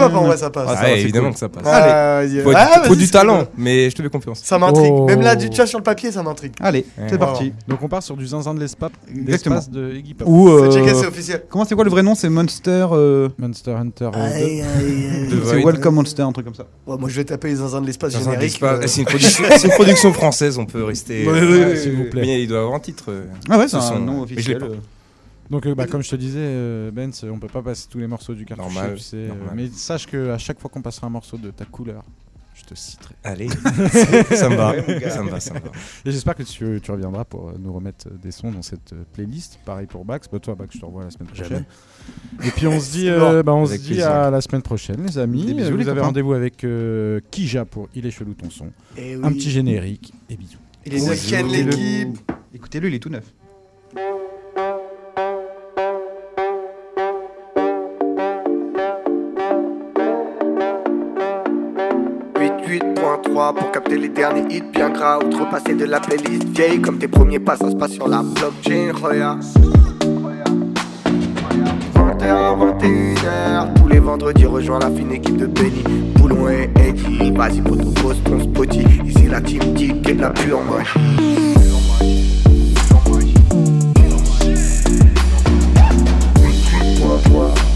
En vrai, ça passe. Ah, ça va, évidemment que ça passe. Allez. Faut, Ah, faut vas-y, du c'est talent, cool. mais je te fais confiance. Ça m'intrigue. Oh. Même là, du vois, sur le papier, ça m'intrigue. Allez, Ouais. c'est parti. Donc on part sur du zinzin de l'espace de Iggy Pop. Ou euh, C'est c'est officiel. comment c'est quoi le vrai nom? C'est Monster. euh, Monster Hunter. euh, Aïe, aïe, aïe. De C'est. Welcome Monster, un truc comme ça. Ouais, moi, je vais taper les zinzins de l'espace générique. euh, C'est une, production- c'est une production française, on peut rester. Euh, s'il vous plaît. Mais il doit avoir un titre. euh. Ah ouais, c'est Ce un nom officiel. Donc euh, bah, comme je te disais, euh, Benz, on peut pas passer tous les morceaux du cartouche. Normal, tu sais, euh, normal. mais sache que à chaque fois qu'on passera un morceau de ta couleur, je te citerai. Allez, ça me va. Ça me va, ça me va. Et j'espère que tu, tu reviendras pour euh, nous remettre des sons dans cette playlist. Pareil pour Bax. Bah, toi, Bax, je te revois la semaine prochaine. Et puis on se dit, euh, bah, on se dit à la semaine prochaine, les amis. Des bisous, Vous les avez copains. rendez-vous avec euh, Kija pour Il est chelou ton son. eh Un petit générique et bisous. Il est neuf, quelle Écoutez-le. l'équipe Écoutez-le, il est tout neuf. Pour capter les derniers hits bien gras Outrepasser de la playlist vieille Comme tes premiers pas ça se passe sur la blockchain Regarde 21h, 21h Tous les vendredis rejoins la fine équipe de Benny Boulon et Eddie Vas-y poto pose ton spotty Ici la team dit la pure magie Blockchain,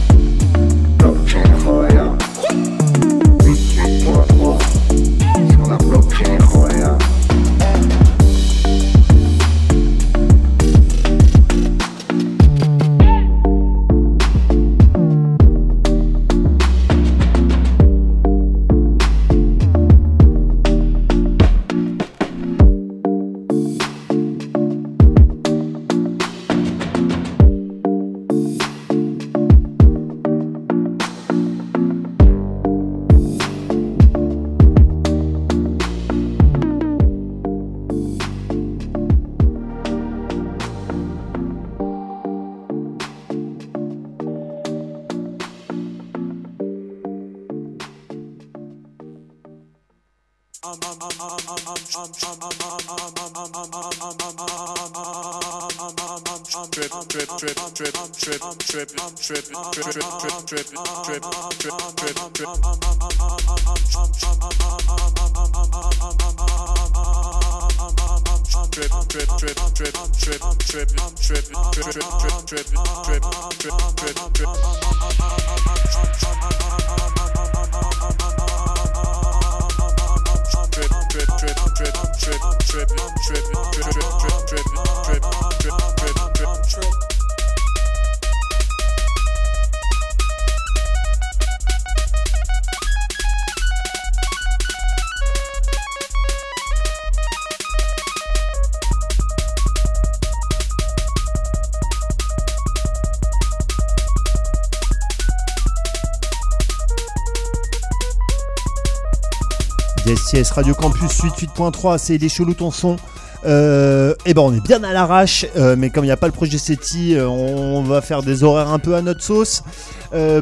Radio Campus 88.3, c'est les chelous ton son. Euh, et ben on est bien à l'arrache, euh, mais comme il n'y a pas le projet SETI, euh, on va faire des horaires un peu à notre sauce.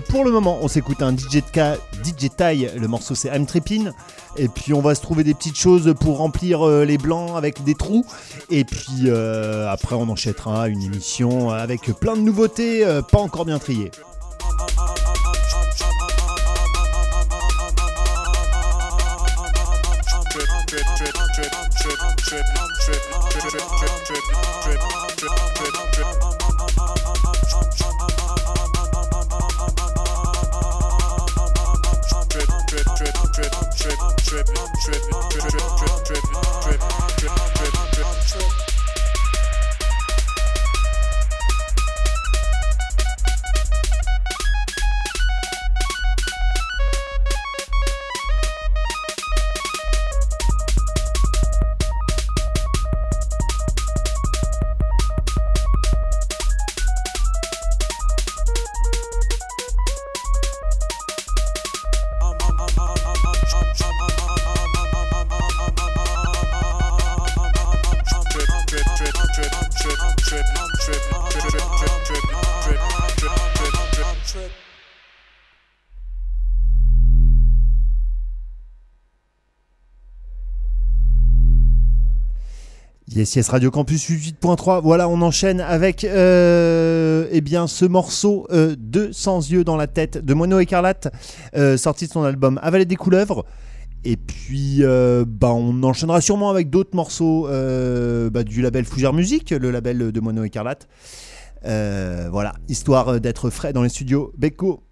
Pour le moment, on s'écoute un DJ, DJ le morceau c'est I'm Trippin'. Et puis on va se trouver des petites choses pour remplir les blancs avec des trous. Et puis après on enchaînera une émission avec plein de nouveautés, pas encore bien triées. trip, trip, trip, trip, trip, trip, trip, trip, trip, trip, trip, trip, trip, Yes, Radio Campus 88.3. Voilà, on enchaîne avec euh, eh bien, ce morceau euh, de Sans yeux dans la tête de Mono Écarlate, euh, sorti de son album Avaler des couleuvres. Et puis, euh, bah, on enchaînera sûrement avec d'autres morceaux bah, du label Fougère Musique, le label de Mono Écarlate. Voilà, histoire d'être frais dans les studios. Beko.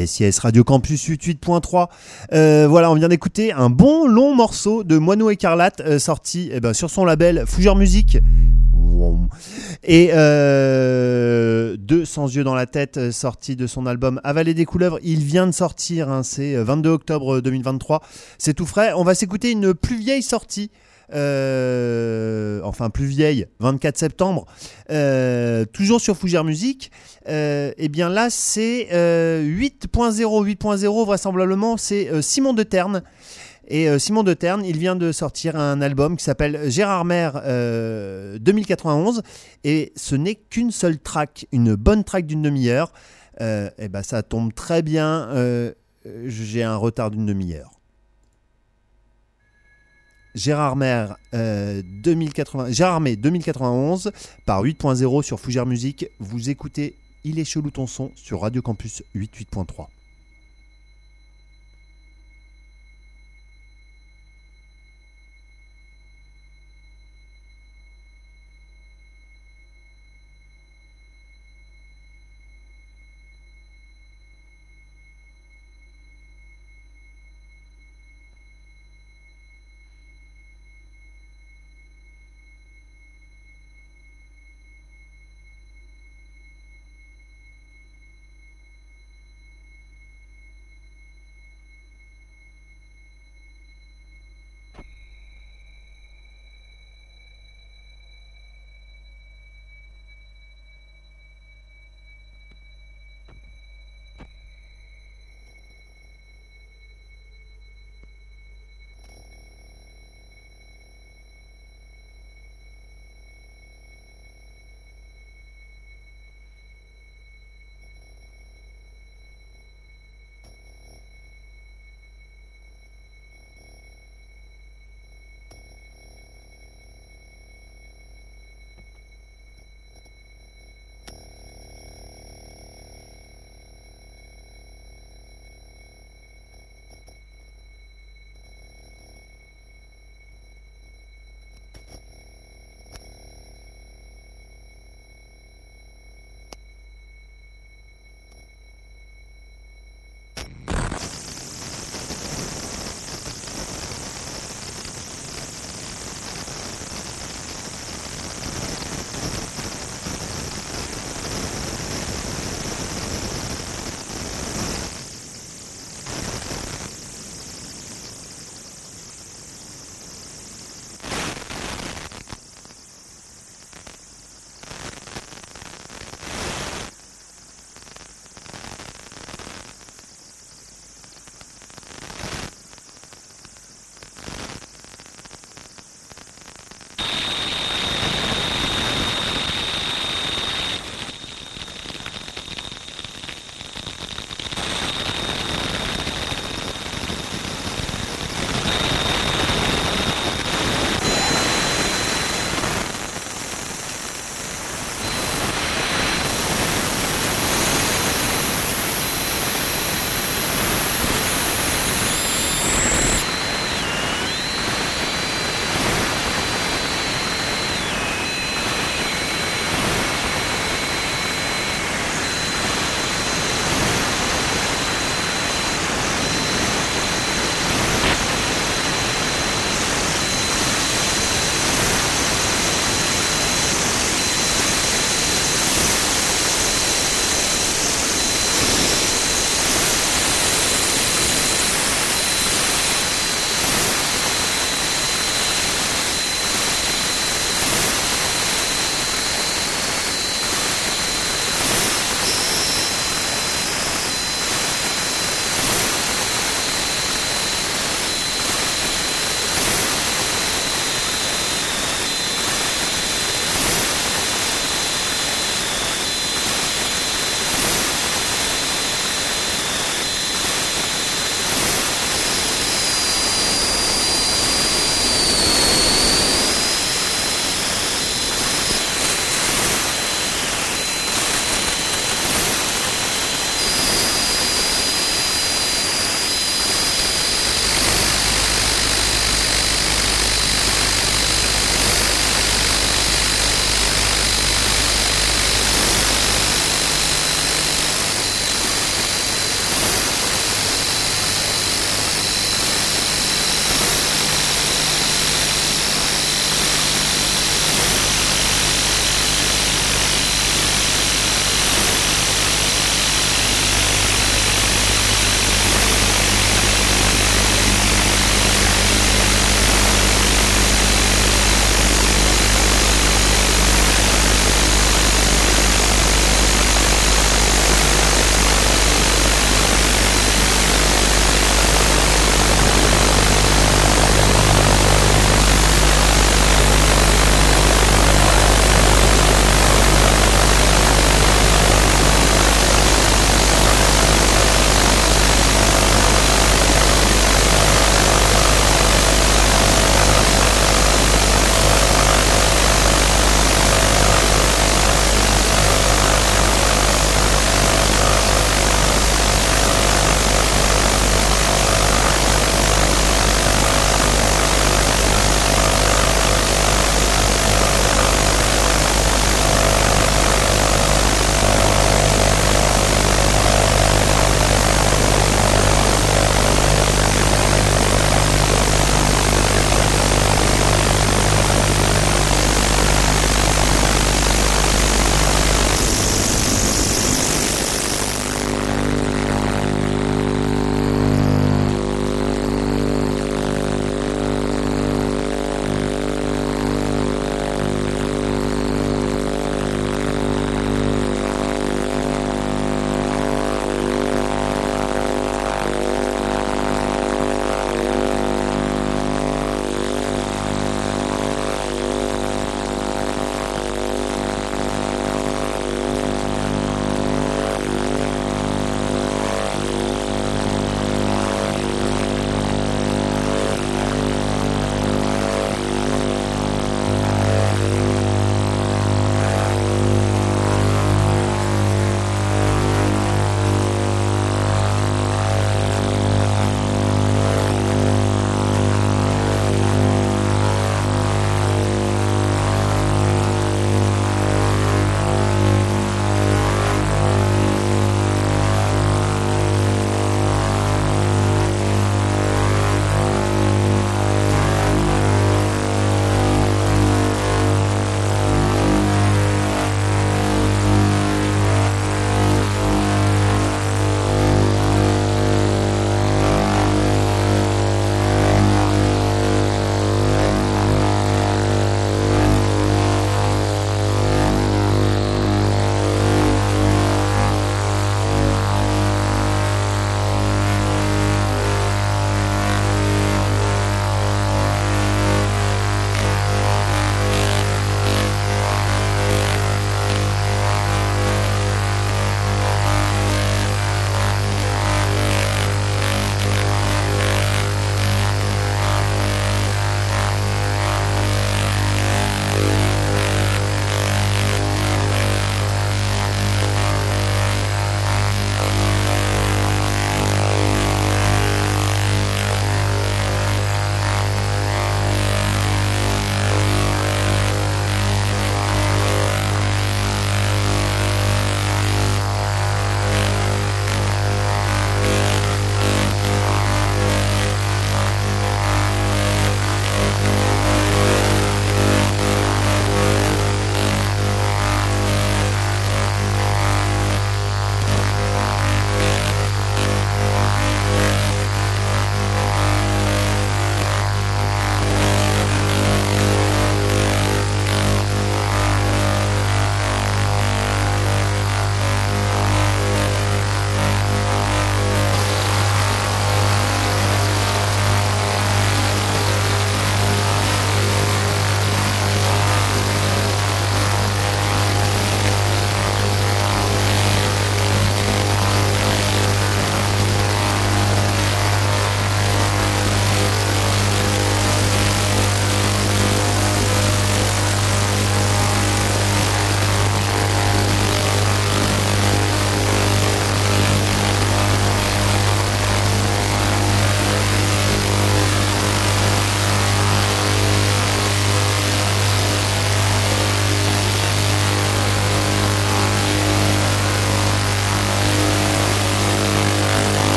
Yes, Radio Campus 88.3. Euh, voilà, on vient d'écouter un bon long morceau de Moineau Écarlate euh, sorti eh ben, sur son label Fougère Musique. Et euh, Sans yeux dans la tête, euh, sorti de son album Avaler des couleuvres. Il vient de sortir, hein, c'est euh, 22 octobre 2023. C'est tout frais. On va s'écouter une plus vieille sortie. Euh, enfin plus vieille, 24 septembre, euh, toujours sur Fougère Musique. Euh, et bien là, c'est euh, 8.0, 8.0 vraisemblablement, c'est Simon de Terne. Et Simon de Terne, il vient de sortir un album qui s'appelle Gérard euh, 2091. Et ce n'est qu'une seule track, une bonne track d'une demi-heure. Et ben ça tombe très bien. J'ai un retard d'une demi-heure. Gérard Maire, euh, 2080, Gérard May 2091 par 8.0 sur Fougère Musique. Vous écoutez Il est chelou ton son sur Radio Campus 88.3.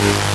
Mm-hmm.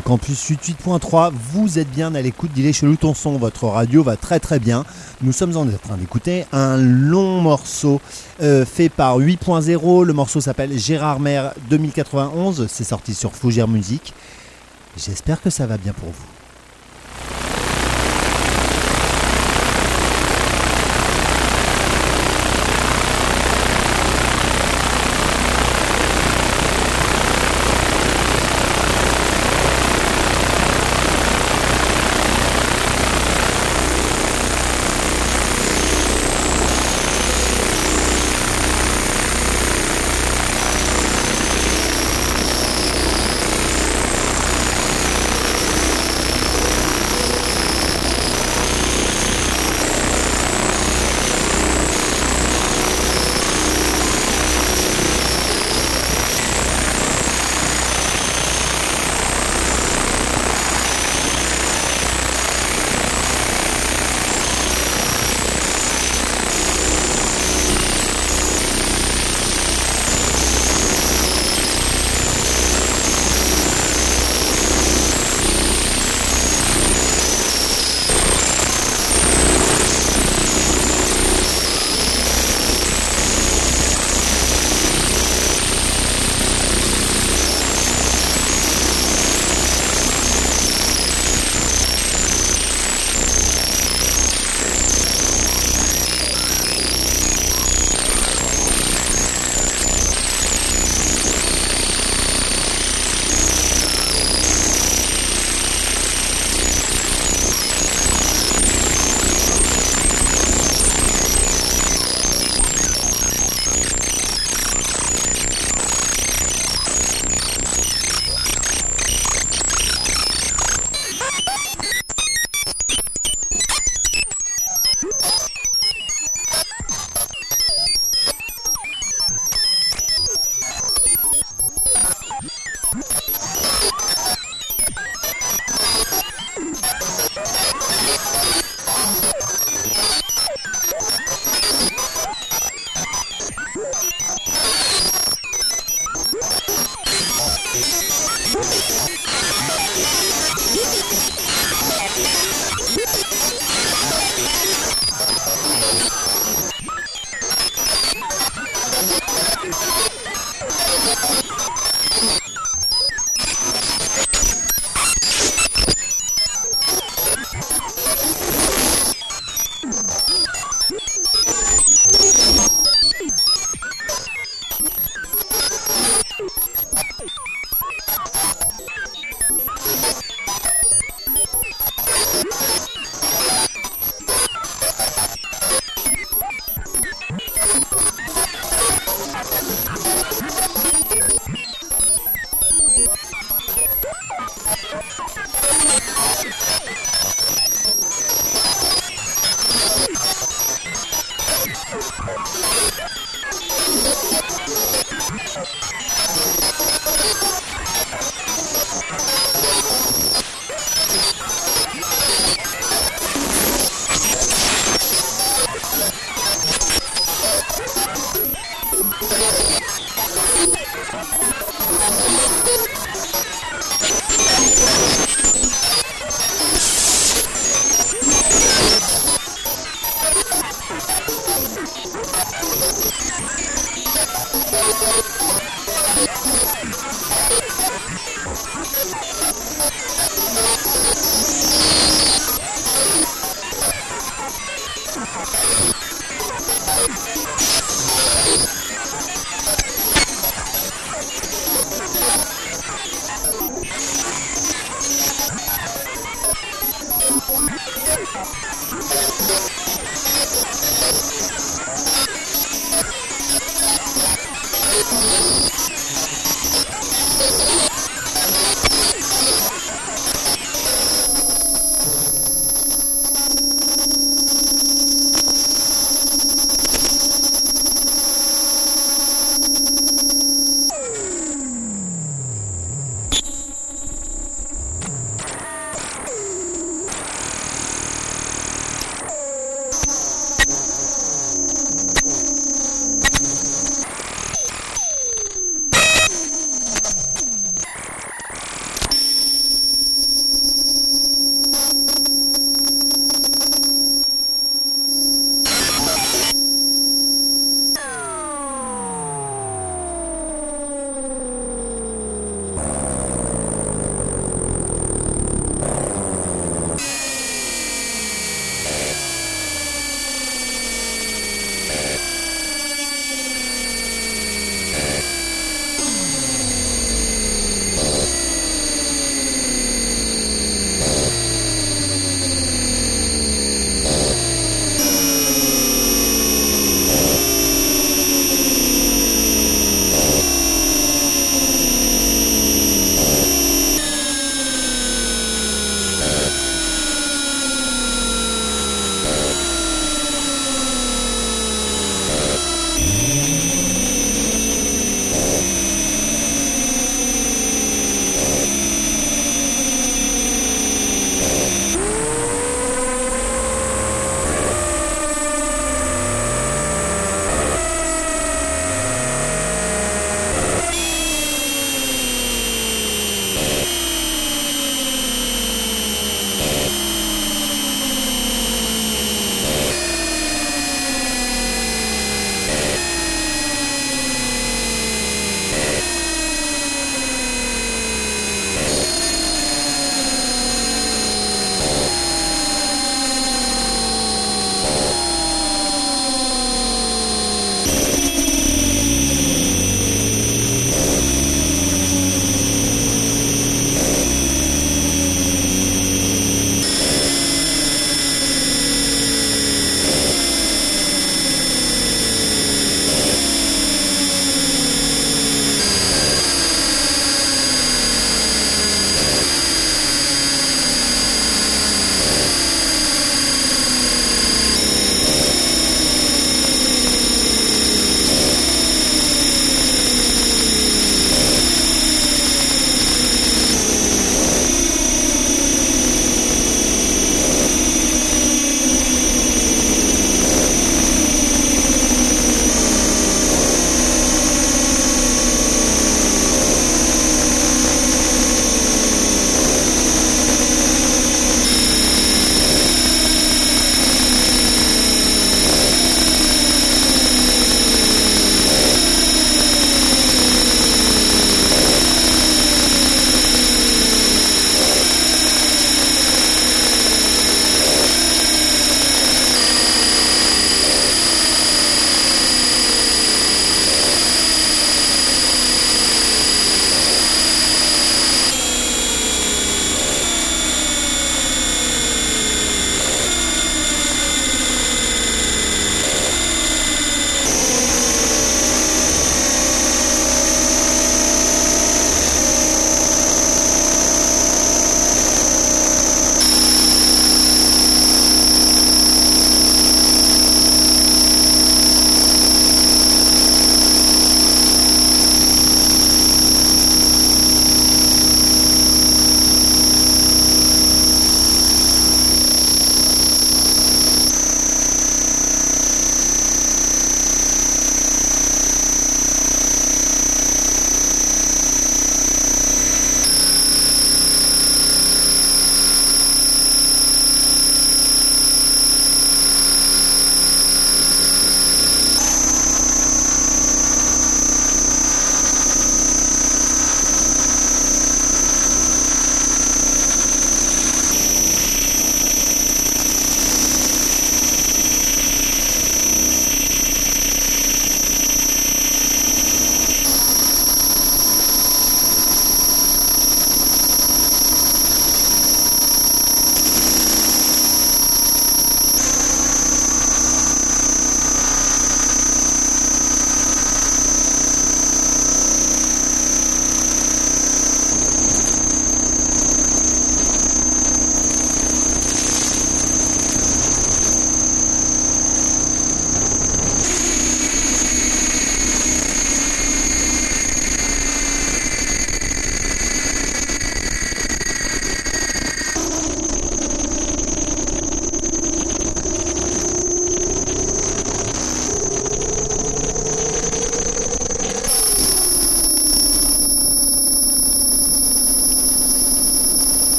Campus 88.3. Vous êtes bien à l'écoute d'Il est chelou ton son. Votre radio va très très bien. Nous sommes en train d'écouter un long morceau euh, fait par 8.0. Le morceau s'appelle Gérard Mer 2091. C'est sorti sur Fougère Musique. J'espère que ça va bien pour vous.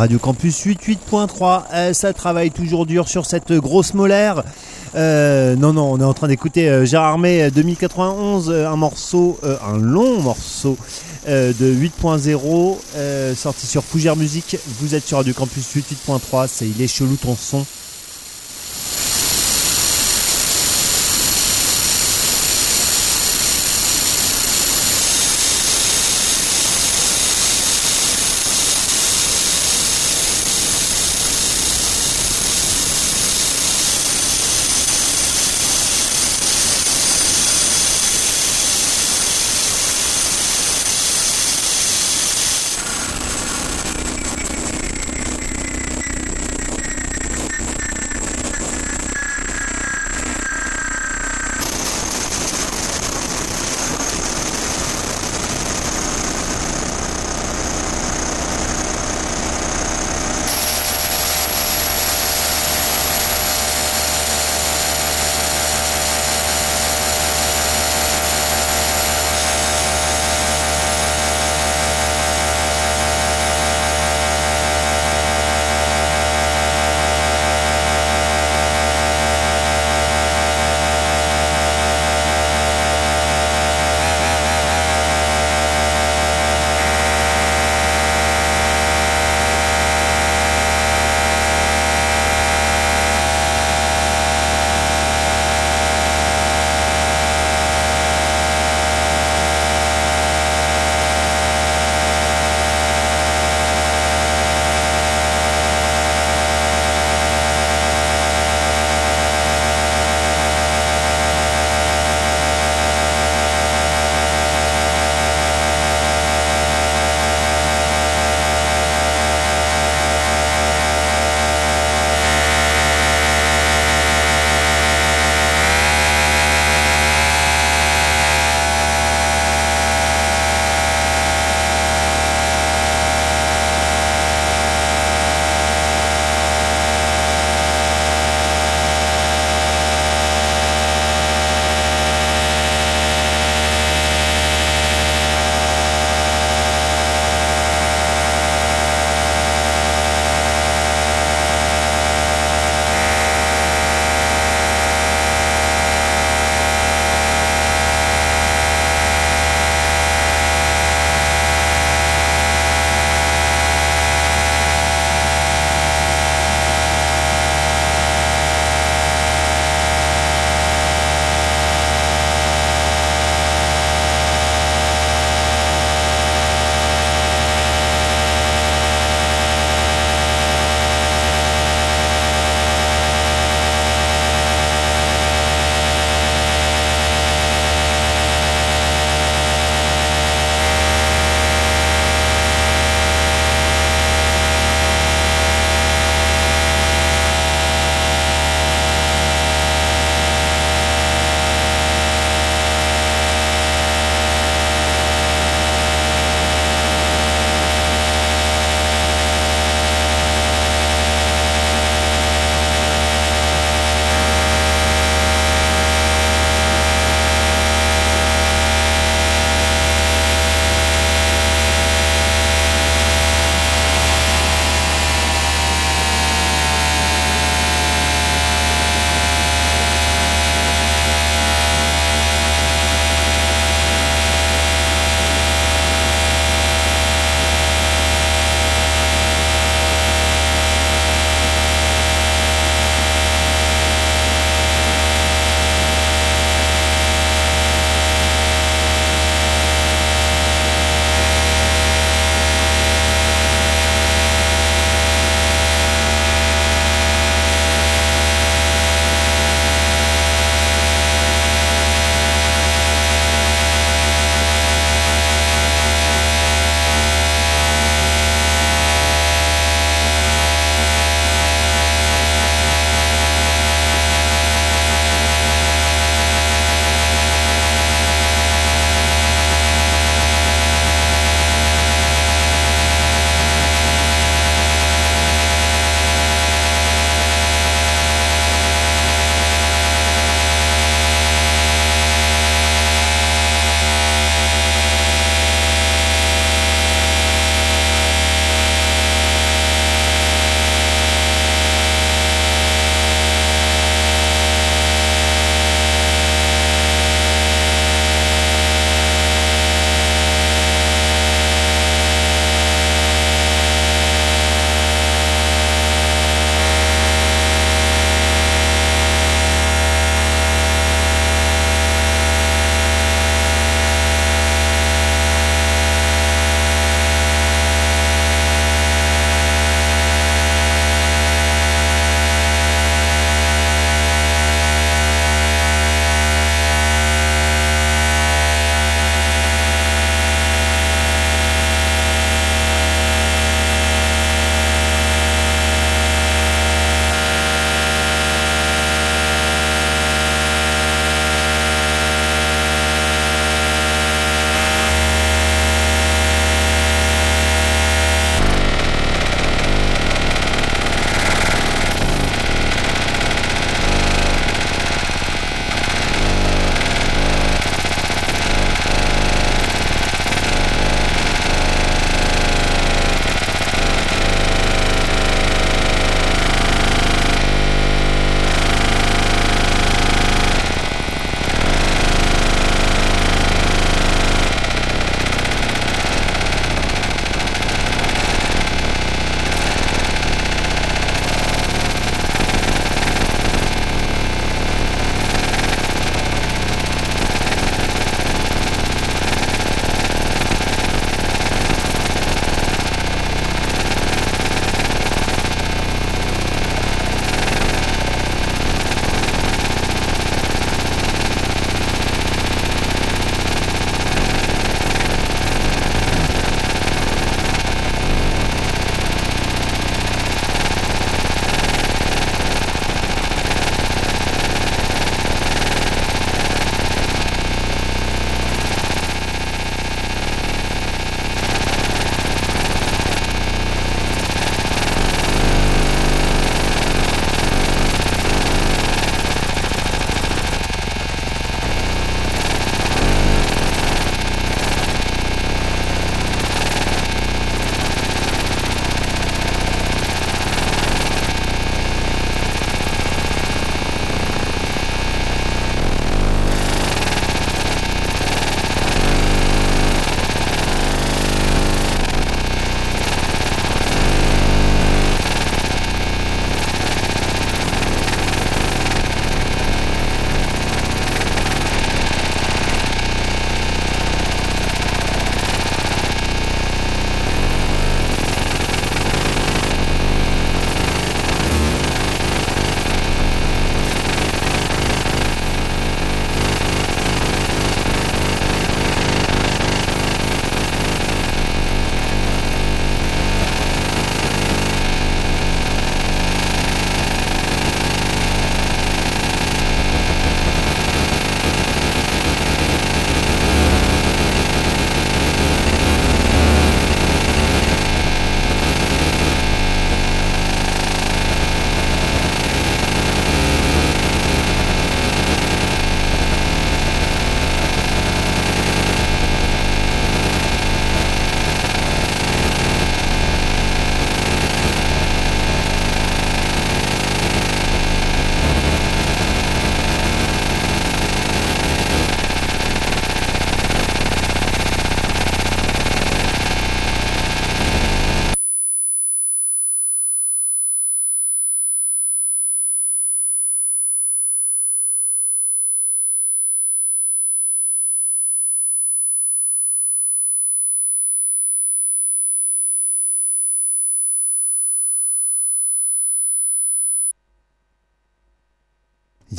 Radio Campus 88.3, euh, ça travaille toujours dur sur cette grosse molaire. Euh, non, non, on est en train d'écouter euh, Gérard May euh, 2091, euh, un morceau, un long morceau de 8.0, euh, sorti sur Fougère Musique. Vous êtes sur Radio Campus 88.3, c'est Il est chelou ton son.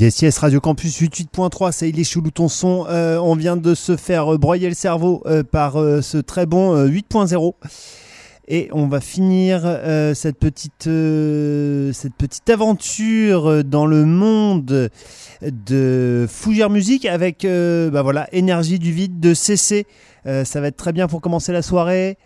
Yes, Radio Campus 88.3, c'est Il est chelou ton son. Euh, on vient de se faire euh, broyer le cerveau euh, par ce très bon euh, 8.0. Et on va finir cette, petite, aventure dans le monde de Fougère Musique avec bah voilà, Énergie du vide de CC. Ça va être très bien pour commencer la soirée.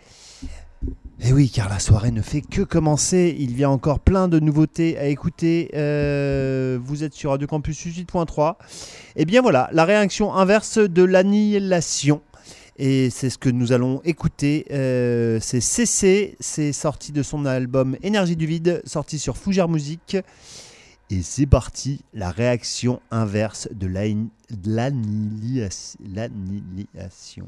Et oui, car la soirée ne fait que commencer. Il y a encore plein de nouveautés à écouter. Euh, vous êtes sur Radio Campus 8.3. Et bien voilà, la réaction inverse de l'annihilation. Et c'est ce que nous allons écouter. Euh, c'est CC, c'est sorti de son album Énergie du vide, sorti sur Fougère Musique. Et c'est parti, la réaction inverse de l'anni- de l'annihilation. l'annihilation.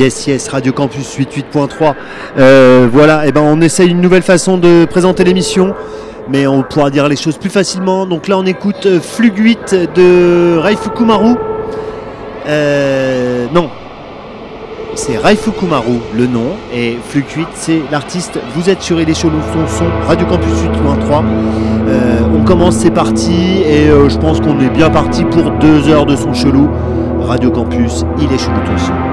Yes, yes, Radio Campus 88.3. Euh, voilà, et ben on essaye une nouvelle façon de présenter l'émission, mais on pourra dire les choses plus facilement. Donc là, on écoute euh, Flug 8 de Raifukumaru. Euh, non, c'est Raifukumaru le nom, et Flug 8 c'est l'artiste. Vous êtes sur est chelou son son, Radio Campus 8.3. Euh, on commence, c'est parti, et je pense qu'on est bien parti pour deux heures de son chelou. Radio Campus, il est chelou ton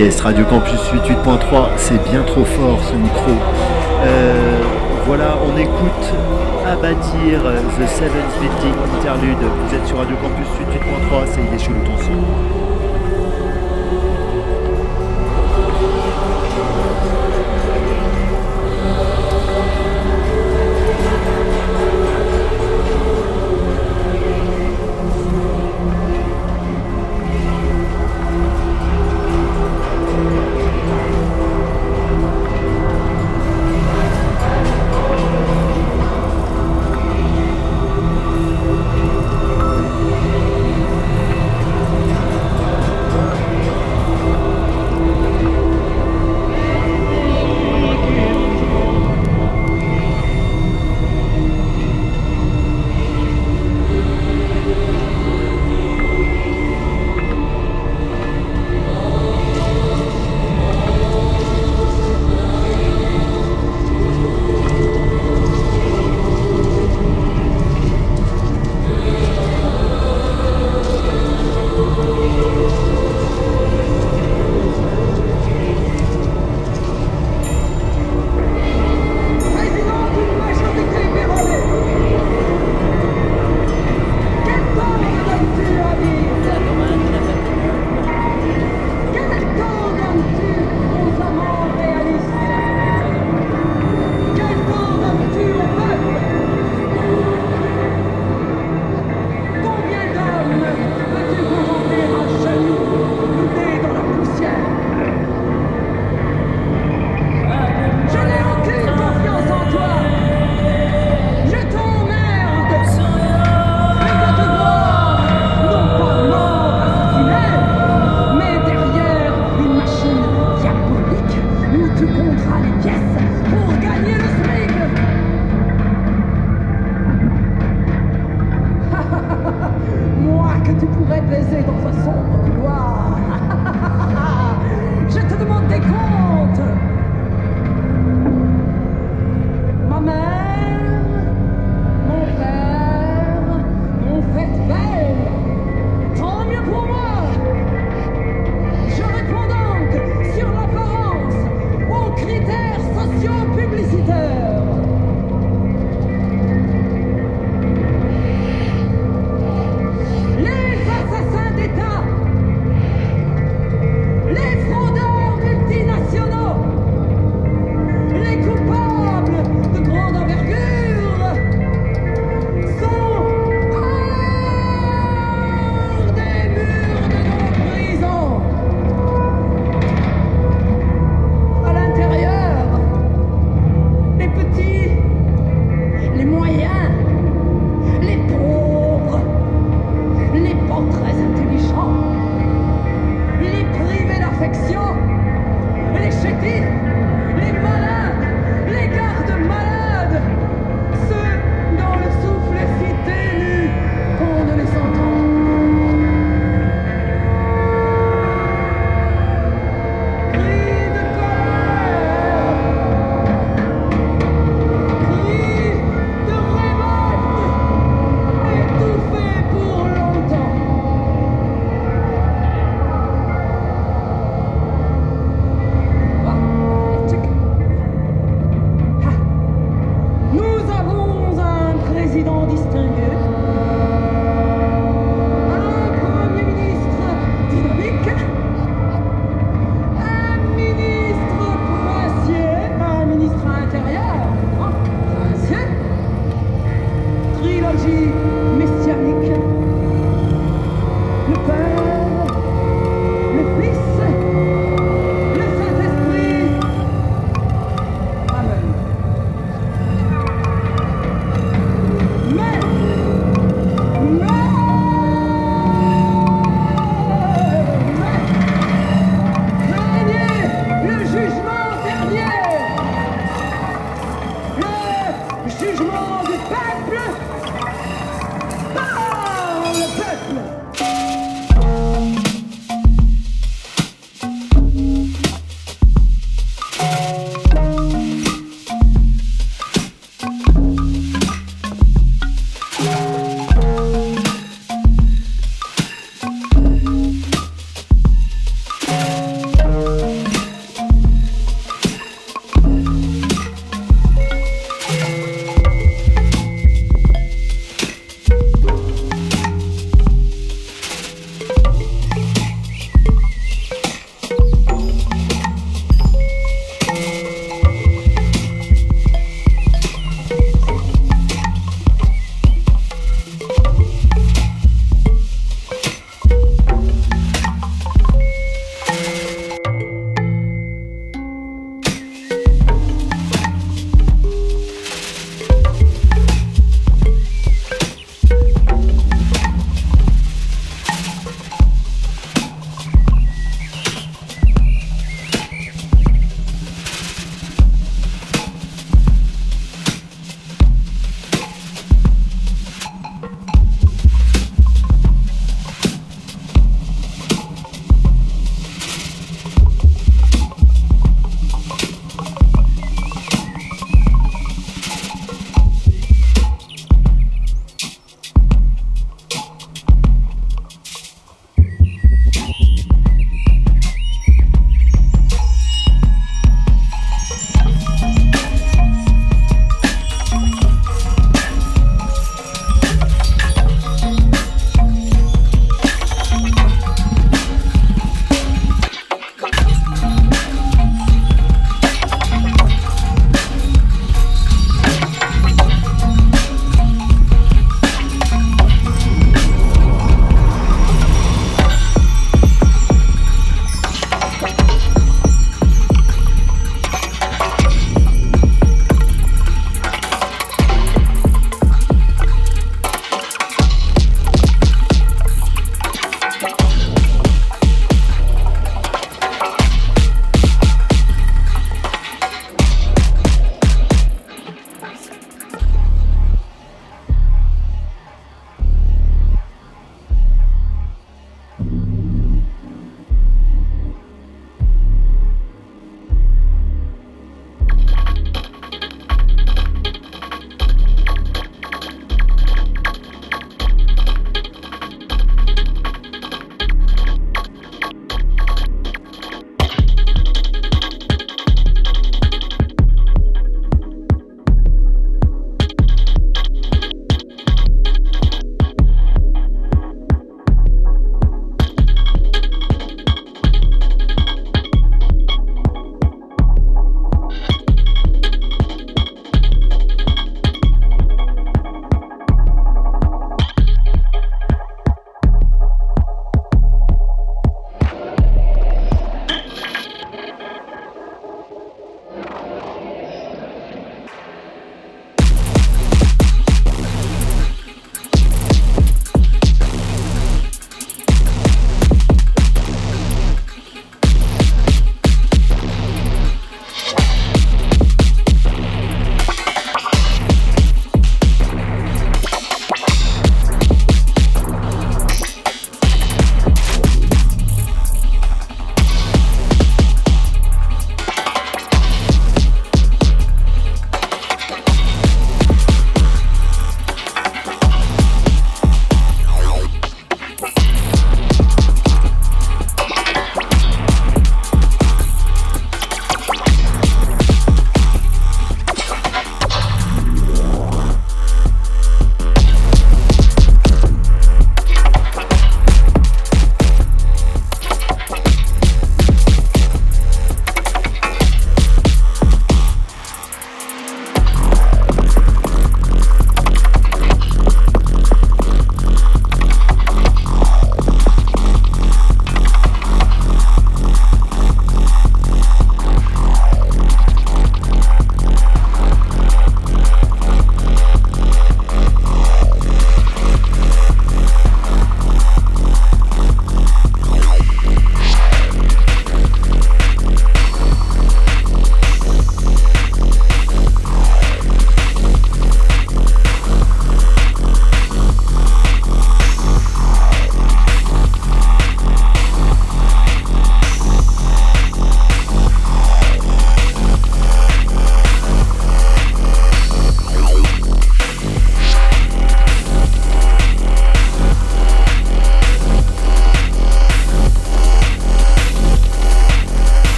Radio Campus 88.3, c'est bien trop fort ce micro. Euh, voilà, on écoute Abatir The Seven Splitting Interlude. Vous êtes sur Radio Campus 88.3, c'est ton Tonson.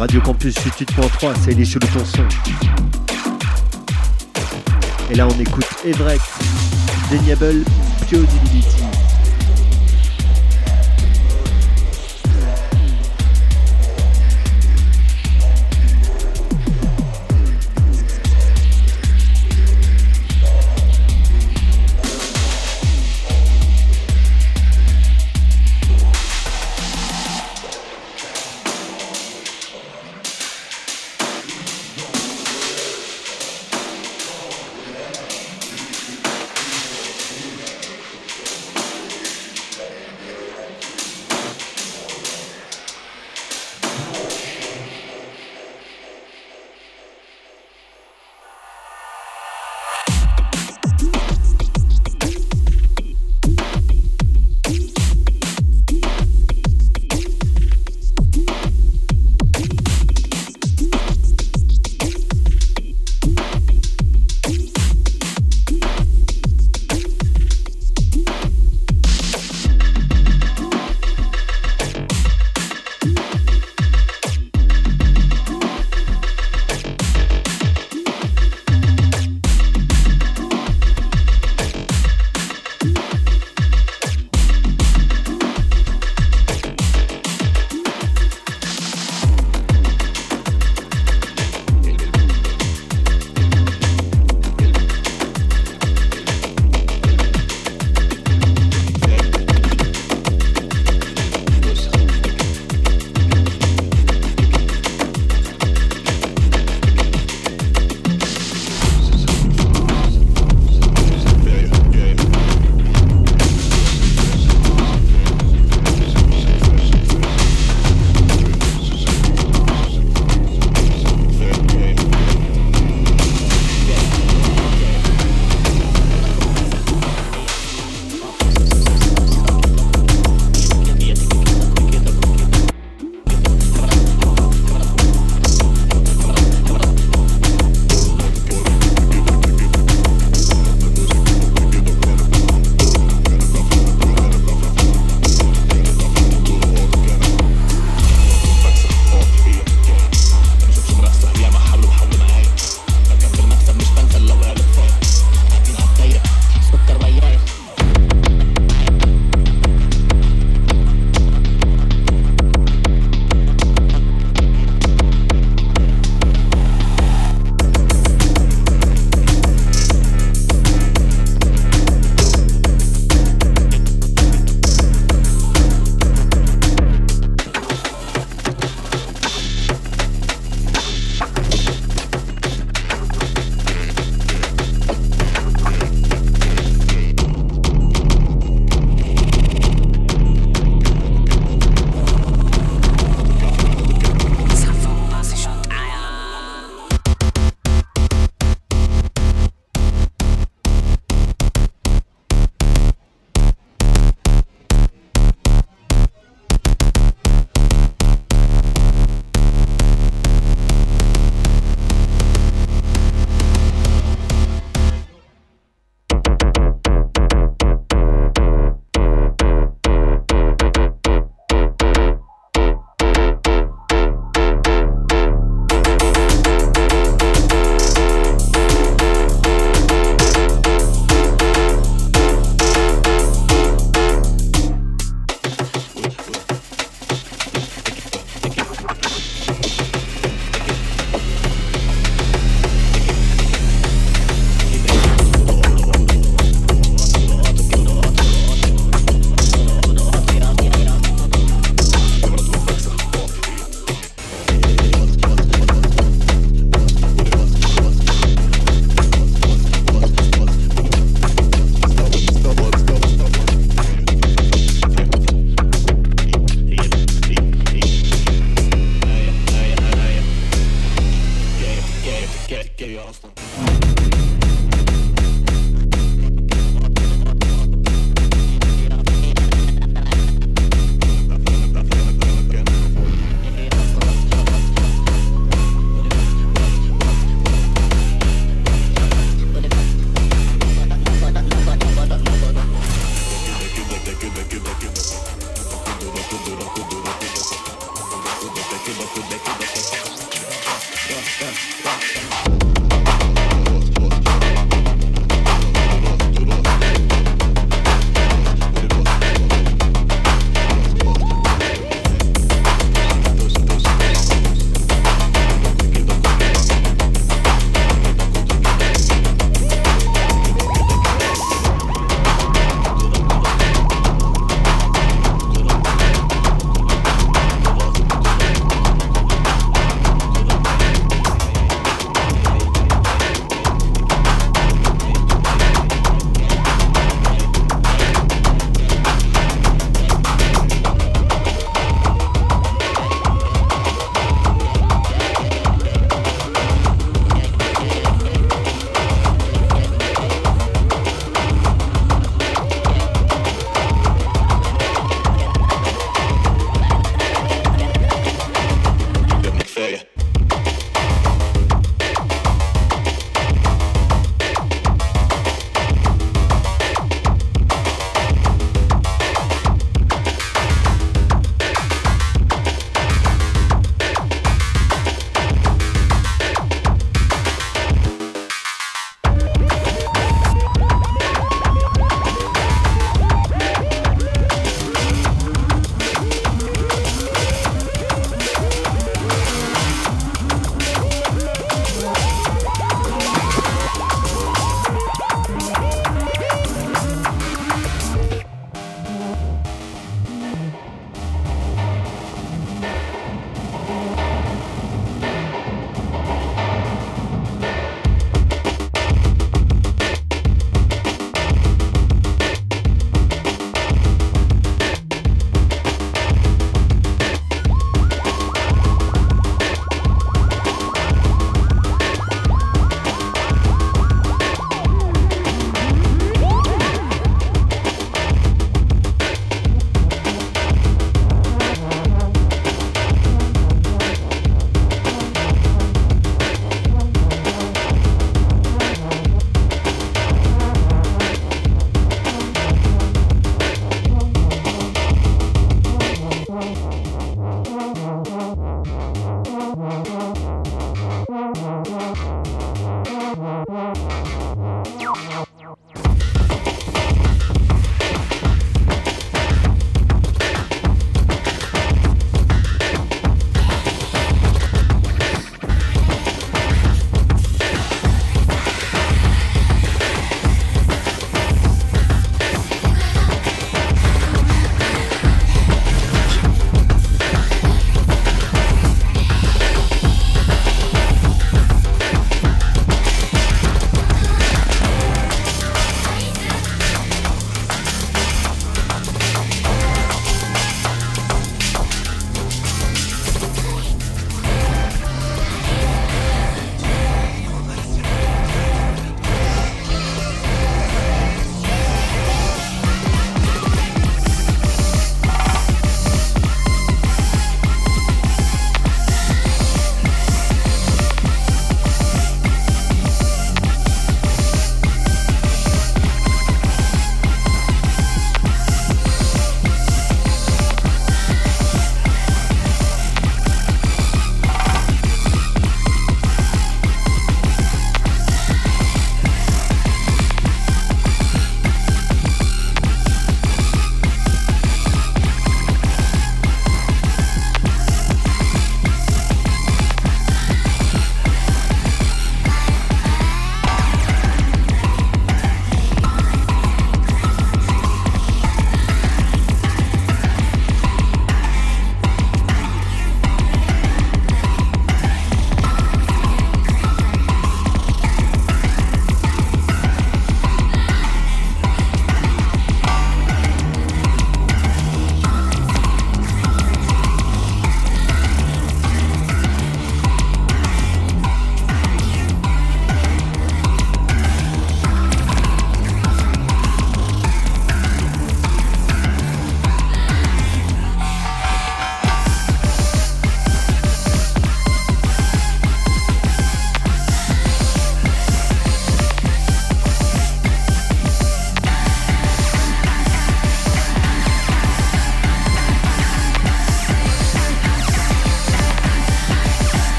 Radio Campus 88.3, c'est les chelous ton son. Et là, on écoute Everett, Deniable Biodibility.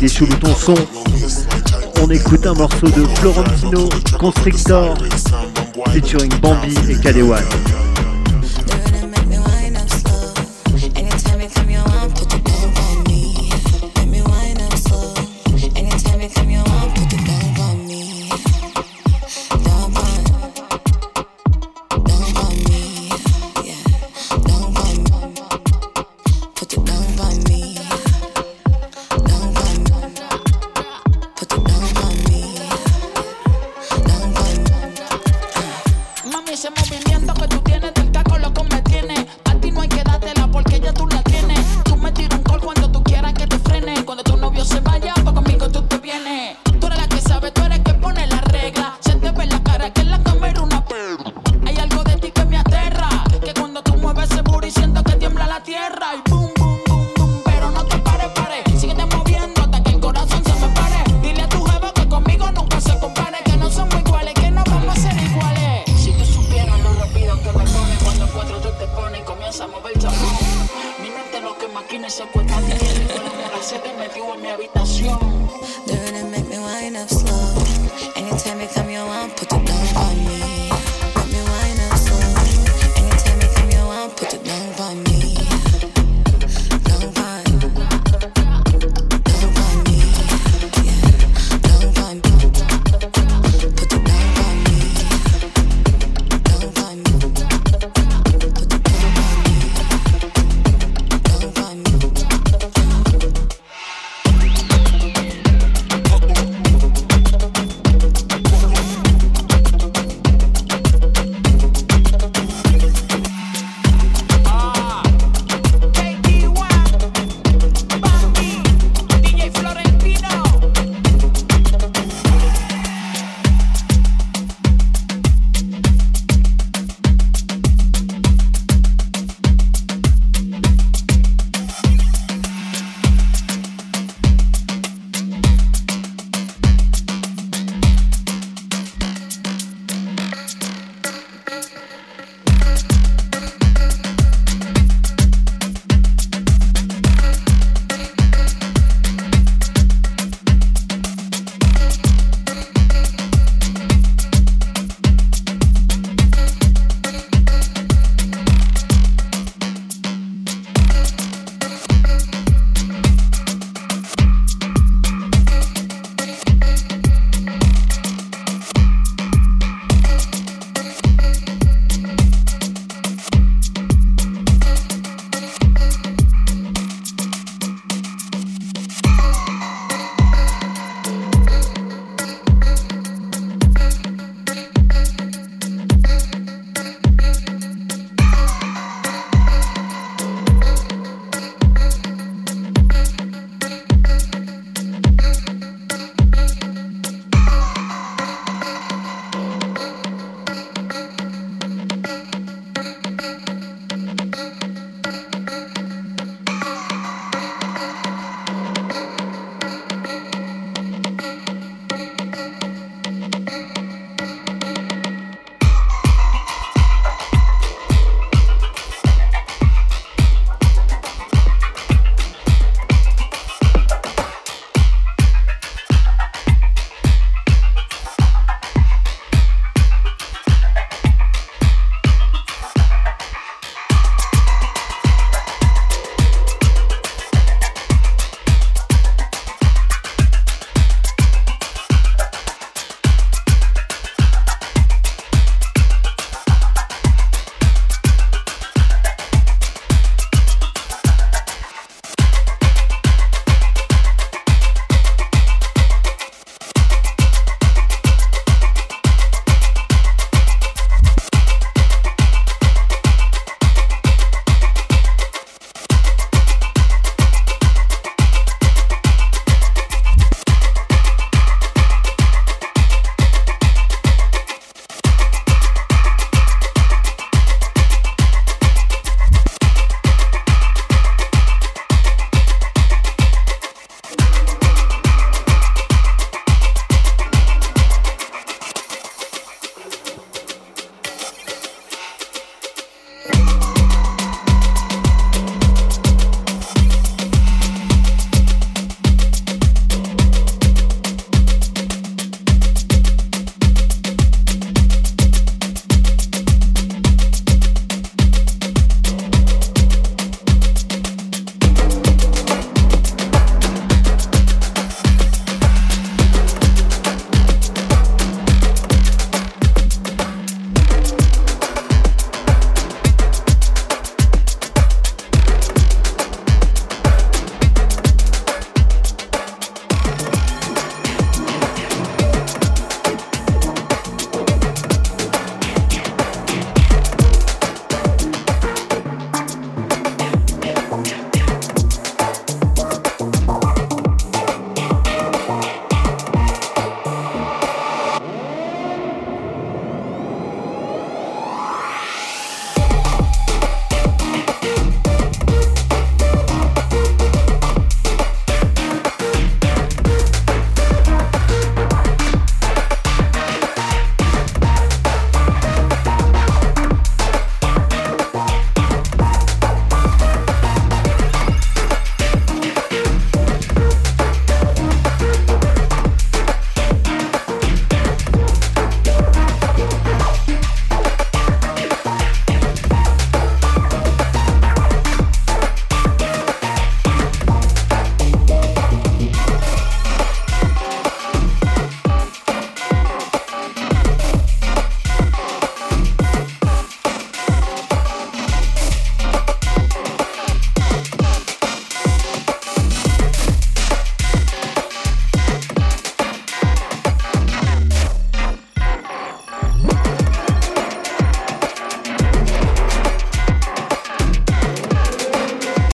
Des est sous le ton. On écoute un morceau de Florentino Constrictor featuring Bambi et Kadewan.